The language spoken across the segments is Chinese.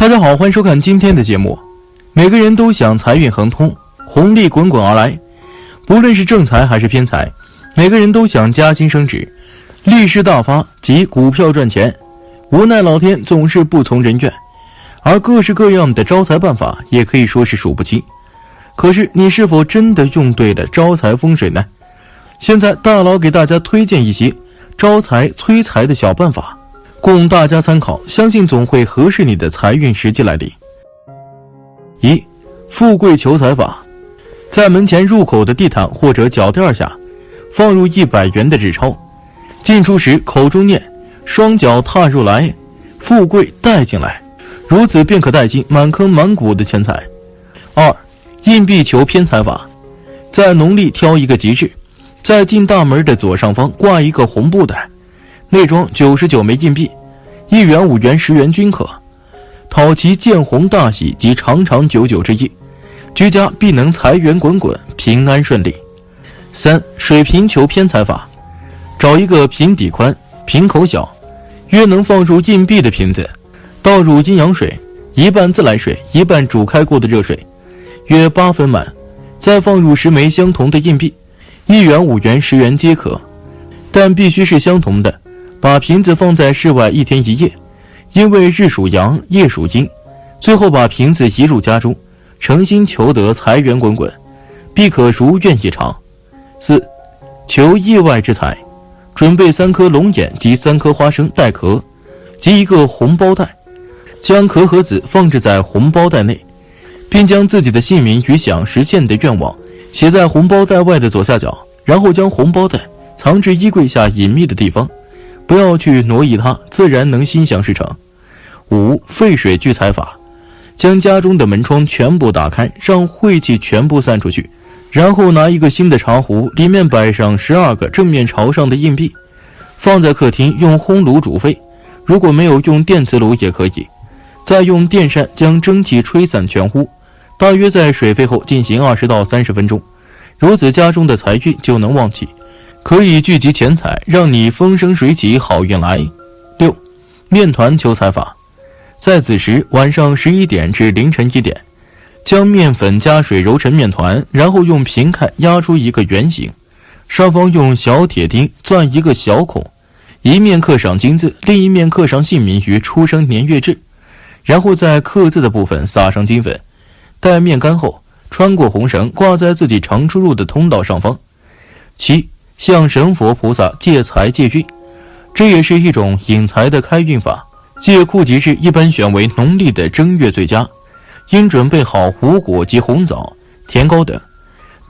大家好，欢迎收看今天的节目。每个人都想财运亨通，红利滚滚而来，不论是正财还是偏财，每个人都想加薪升职，利市大发及股票赚钱。无奈老天总是不从人愿，而各式各样的招财办法也可以说是数不清。可是你是否真的用对了招财风水呢？现在大佬给大家推荐一些招财催财的小办法。供大家参考，相信总会合适你的财运时机来临。一，富贵求财法，在门前入口的地毯或者脚垫下，放入一百元的纸钞，进出时口中念“双脚踏入来，富贵带进来”，如此便可带进满坑满谷的钱财。二，硬币求偏财法，在农历挑一个吉日，在进大门的左上方挂一个红布袋。内装九十九枚硬币，一元、五元、十元均可，讨其见红大喜及长长久久之意，居家必能财源滚滚、平安顺利。三水瓶求偏财法，找一个瓶底宽、瓶口小，约能放入硬币的瓶子，倒入阴阳水，一半自来水，一半煮开过的热水，约八分满，再放入十枚相同的硬币，一元、五元、十元皆可，但必须是相同的。把瓶子放在室外一天一夜，因为日属阳，夜属阴。最后把瓶子移入家中，诚心求得财源滚滚，必可如愿以偿。四，求意外之财，准备三颗龙眼及三颗花生带壳，及一个红包袋，将壳和子放置在红包袋内，并将自己的姓名与想实现的愿望写在红包袋外的左下角，然后将红包袋藏至衣柜下隐秘的地方。不要去挪移它，自然能心想事成。五沸水聚财法，将家中的门窗全部打开，让晦气全部散出去，然后拿一个新的茶壶，里面摆上十二个正面朝上的硬币，放在客厅，用烘炉煮沸。如果没有用电磁炉也可以，再用电扇将蒸汽吹散全屋，大约在水沸后进行二十到三十分钟，如此家中的财运就能旺起。可以聚集钱财，让你风生水起，好运来。六，面团求财法，在子时晚上十一点至凌晨一点，将面粉加水揉成面团，然后用平盖压出一个圆形，上方用小铁钉钻一个小孔，一面刻上金字，另一面刻上姓名与出生年月日，然后在刻字的部分撒上金粉，待面干后，穿过红绳挂在自己常出入的通道上方。七。向神佛菩萨借财借运，这也是一种引财的开运法。借库吉日一般选为农历的正月最佳，应准备好五果及红枣、甜糕等，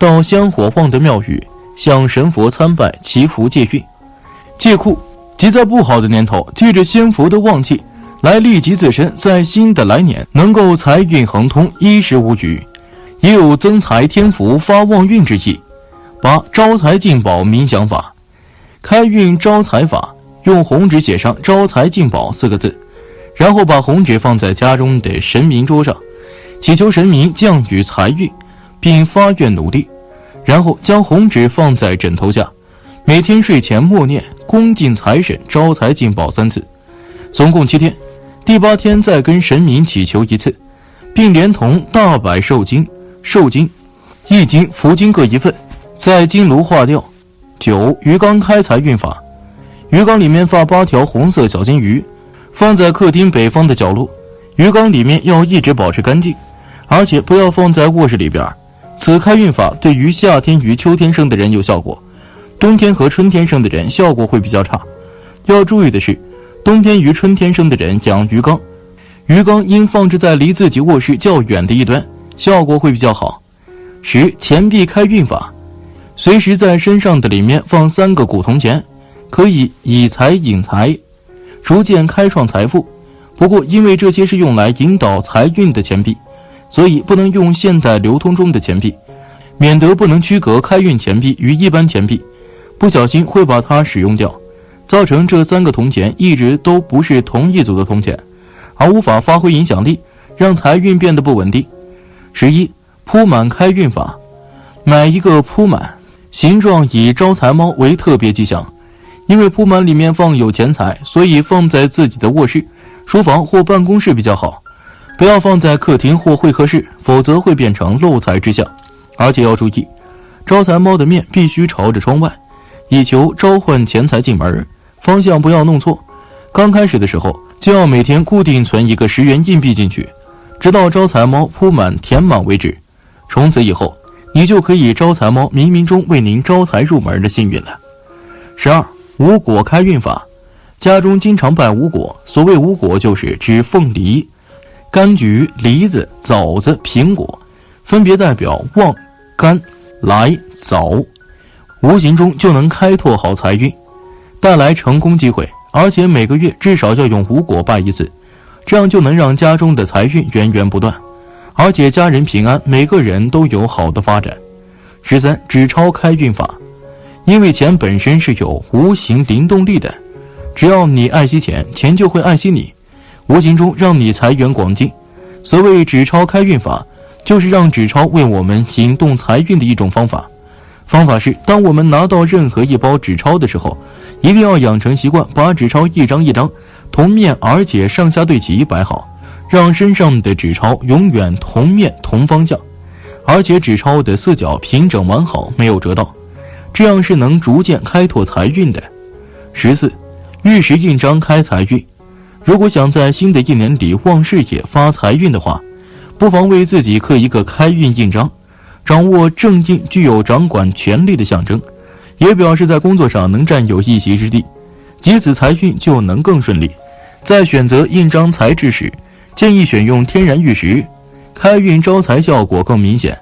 到香火旺的庙宇向神佛参拜祈福借运。借库即在不好的年头，借着仙佛的旺气来利及自身，在新的来年能够财运亨通，衣食无虞，也有增财添福、发旺运之意。八招财进宝冥想法，开运招财法，用红纸写上“招财进宝”四个字，然后把红纸放在家中的神明桌上，祈求神明降雨财运，并发愿努力。然后将红纸放在枕头下，每天睡前默念“恭敬财神，招财进宝”三次，总共七天。第八天再跟神明祈求一次，并连同大百寿经、寿经、易经、福经各一份。在金炉化掉。九鱼缸开财运法，鱼缸里面放八条红色小金鱼，放在客厅北方的角落。鱼缸里面要一直保持干净，而且不要放在卧室里边。此开运法对于夏天与秋天生的人有效果，冬天和春天生的人效果会比较差。要注意的是，冬天与春天生的人养鱼缸，鱼缸应放置在离自己卧室较远的一端，效果会比较好。十钱币开运法。随时在身上的里面放三个古铜钱，可以以财引财，逐渐开创财富。不过，因为这些是用来引导财运的钱币，所以不能用现代流通中的钱币，免得不能区隔开运钱币与一般钱币，不小心会把它使用掉，造成这三个铜钱一直都不是同一组的铜钱，而无法发挥影响力，让财运变得不稳定。十一铺满开运法，买一个铺满。形状以招财猫为特别吉祥，因为铺满里面放有钱财，所以放在自己的卧室、书房或办公室比较好。不要放在客厅或会客室，否则会变成漏财之象。而且要注意，招财猫的面必须朝着窗外，以求召唤钱财进门。方向不要弄错。刚开始的时候，就要每天固定存一个十元硬币进去，直到招财猫铺满填满为止。从此以后，你就可以招财猫冥冥中为您招财入门的幸运了。十二五果开运法，家中经常拜五果。所谓五果，就是指凤梨。柑橘、梨子、枣子、苹果，分别代表旺、干、来、早，无形中就能开拓好财运，带来成功机会。而且每个月至少要用五果拜一次，这样就能让家中的财运源源不断，而且家人平安，每个人都有好的发展。十三纸钞开运法，因为钱本身是有无形灵动力的，只要你爱惜钱，钱就会爱惜你。无形中让你财源广进。所谓纸钞开运法，就是让纸钞为我们引动财运的一种方法。方法是，当我们拿到任何一包纸钞的时候，一定要养成习惯，把纸钞一张一张同面而且上下对齐摆好，让身上的纸钞永远同面同方向，而且纸钞的四角平整完好，没有折到，这样是能逐渐开拓财运的。十四，玉石印章开财运。如果想在新的一年里旺事业、发财运的话，不妨为自己刻一个开运印章。掌握正印具有掌管权力的象征，也表示在工作上能占有一席之地，即此财运就能更顺利。在选择印章材质时，建议选用天然玉石，开运招财效果更明显，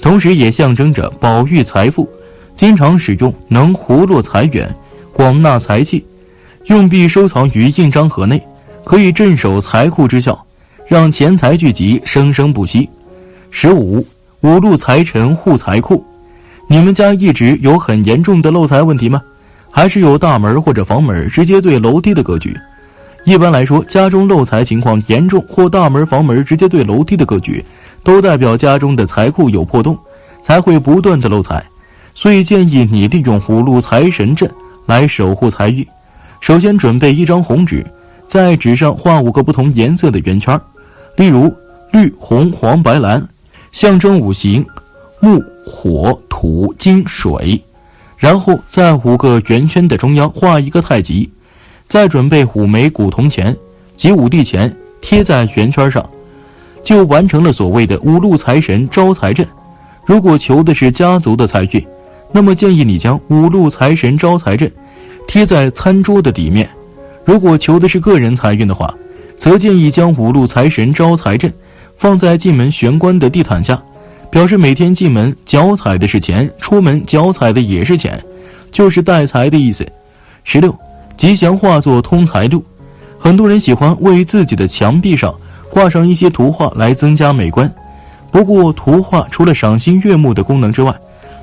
同时也象征着宝玉财富。经常使用能活络财源、广纳财气，用币收藏于印章盒内。可以镇守财库之效，让钱财聚集，生生不息。十五五路财神护财库，你们家一直有很严重的漏财问题吗？还是有大门或者房门直接对楼梯的格局？一般来说，家中漏财情况严重或大门房门直接对楼梯的格局，都代表家中的财库有破洞，才会不断的漏财。所以建议你利用五路财神阵来守护财运。首先准备一张红纸。在纸上画五个不同颜色的圆圈，例如绿、红、黄、白、蓝，象征五行：木、火、土、金、水。然后在五个圆圈的中央画一个太极，再准备五枚古铜钱及五帝钱贴在圆圈上，就完成了所谓的五路财神招财阵。如果求的是家族的财运，那么建议你将五路财神招财阵贴在餐桌的底面。如果求的是个人财运的话，则建议将五路财神招财阵放在进门玄关的地毯下，表示每天进门脚踩的是钱，出门脚踩的也是钱，就是带财的意思。十六，吉祥画作通财路，很多人喜欢为自己的墙壁上挂上一些图画来增加美观。不过，图画除了赏心悦目的功能之外，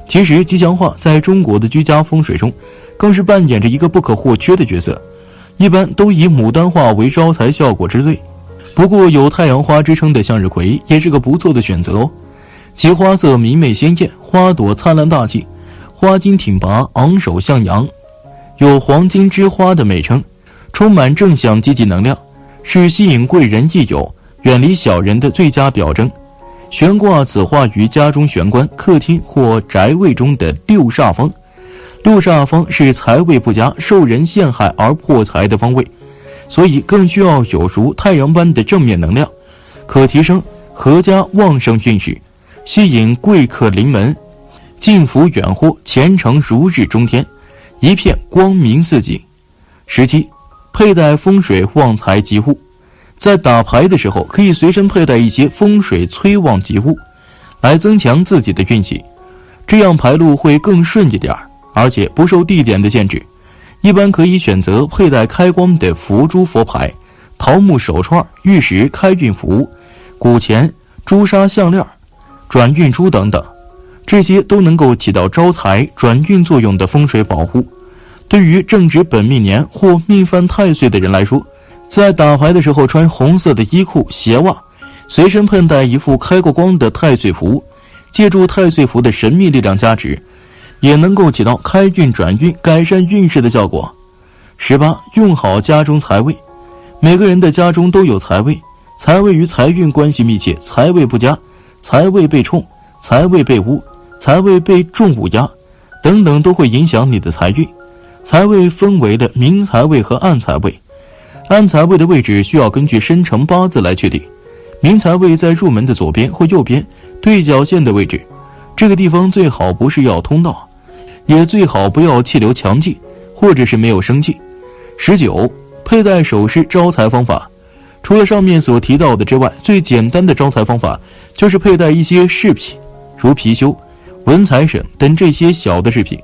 其实吉祥画在中国的居家风水中，更是扮演着一个不可或缺的角色。一般都以牡丹画为招财效果之最，不过有太阳花之称的向日葵也是个不错的选择哦。其花色明媚鲜艳，花朵灿烂大气，花茎挺拔，昂首向阳，有“黄金之花”的美称，充满正向积极能量，是吸引贵人益友、远离小人的最佳表征。悬挂此画于家中玄关、客厅或宅位中的六煞方。六煞方是财位不佳、受人陷害而破财的方位，所以更需要有如太阳般的正面能量，可提升阖家旺盛运势，吸引贵客临门，进福远祸，前程如日中天，一片光明似锦。十七，佩戴风水旺财吉物，在打牌的时候可以随身佩戴一些风水催旺吉物，来增强自己的运气，这样牌路会更顺一点。而且不受地点的限制，一般可以选择佩戴开光的佛珠、佛牌、桃木手串、玉石开运符、古钱、朱砂项链、转运珠等等，这些都能够起到招财转运作用的风水保护。对于正值本命年或命犯太岁的人来说，在打牌的时候穿红色的衣裤、鞋袜，随身佩戴一副开过光的太岁符，借助太岁符的神秘力量加持。也能够起到开运转运、改善运势的效果。十八，用好家中财位。每个人的家中都有财位，财位与财运关系密切，财位不佳，财位被冲，财位被污，财位被重物压，等等都会影响你的财运。财位分为了明财位和暗财位，暗财位的位置需要根据生辰八字来确定。明财位在入门的左边或右边对角线的位置，这个地方最好不是要通道，也最好不要气流强劲，或者是没有生气。十九，佩戴首饰招财方法，除了上面所提到的之外，最简单的招财方法就是佩戴一些饰品，如貔貅、文财神等这些小的饰品。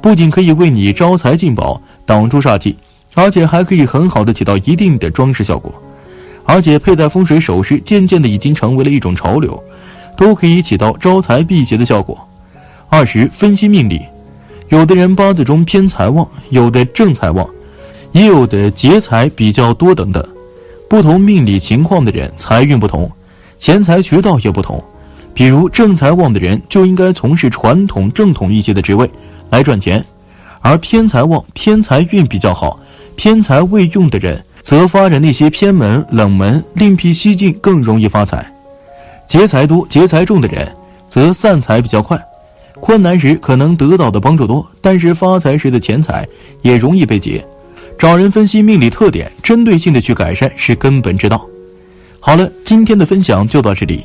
不仅可以为你招财进宝、挡住煞气，而且还可以很好的起到一定的装饰效果。而且佩戴风水首饰渐渐的已经成为了一种潮流，都可以起到招财辟邪的效果。二十分析命理，有的人八字中偏财旺，有的正财旺，也有的劫财比较多等等。不同命理情况的人财运不同，钱财渠道也不同。比如正财旺的人就应该从事传统正统一些的职位。来赚钱，而偏财旺、偏财运比较好、偏财未用的人，则发展那些偏门、冷门，另辟蹊径，更容易发财。劫财多、劫财重的人，则散财比较快，困难时可能得到的帮助多，但是发财时的钱财也容易被劫。找人分析命理特点，针对性的去改善是根本之道。好了，今天的分享就到这里，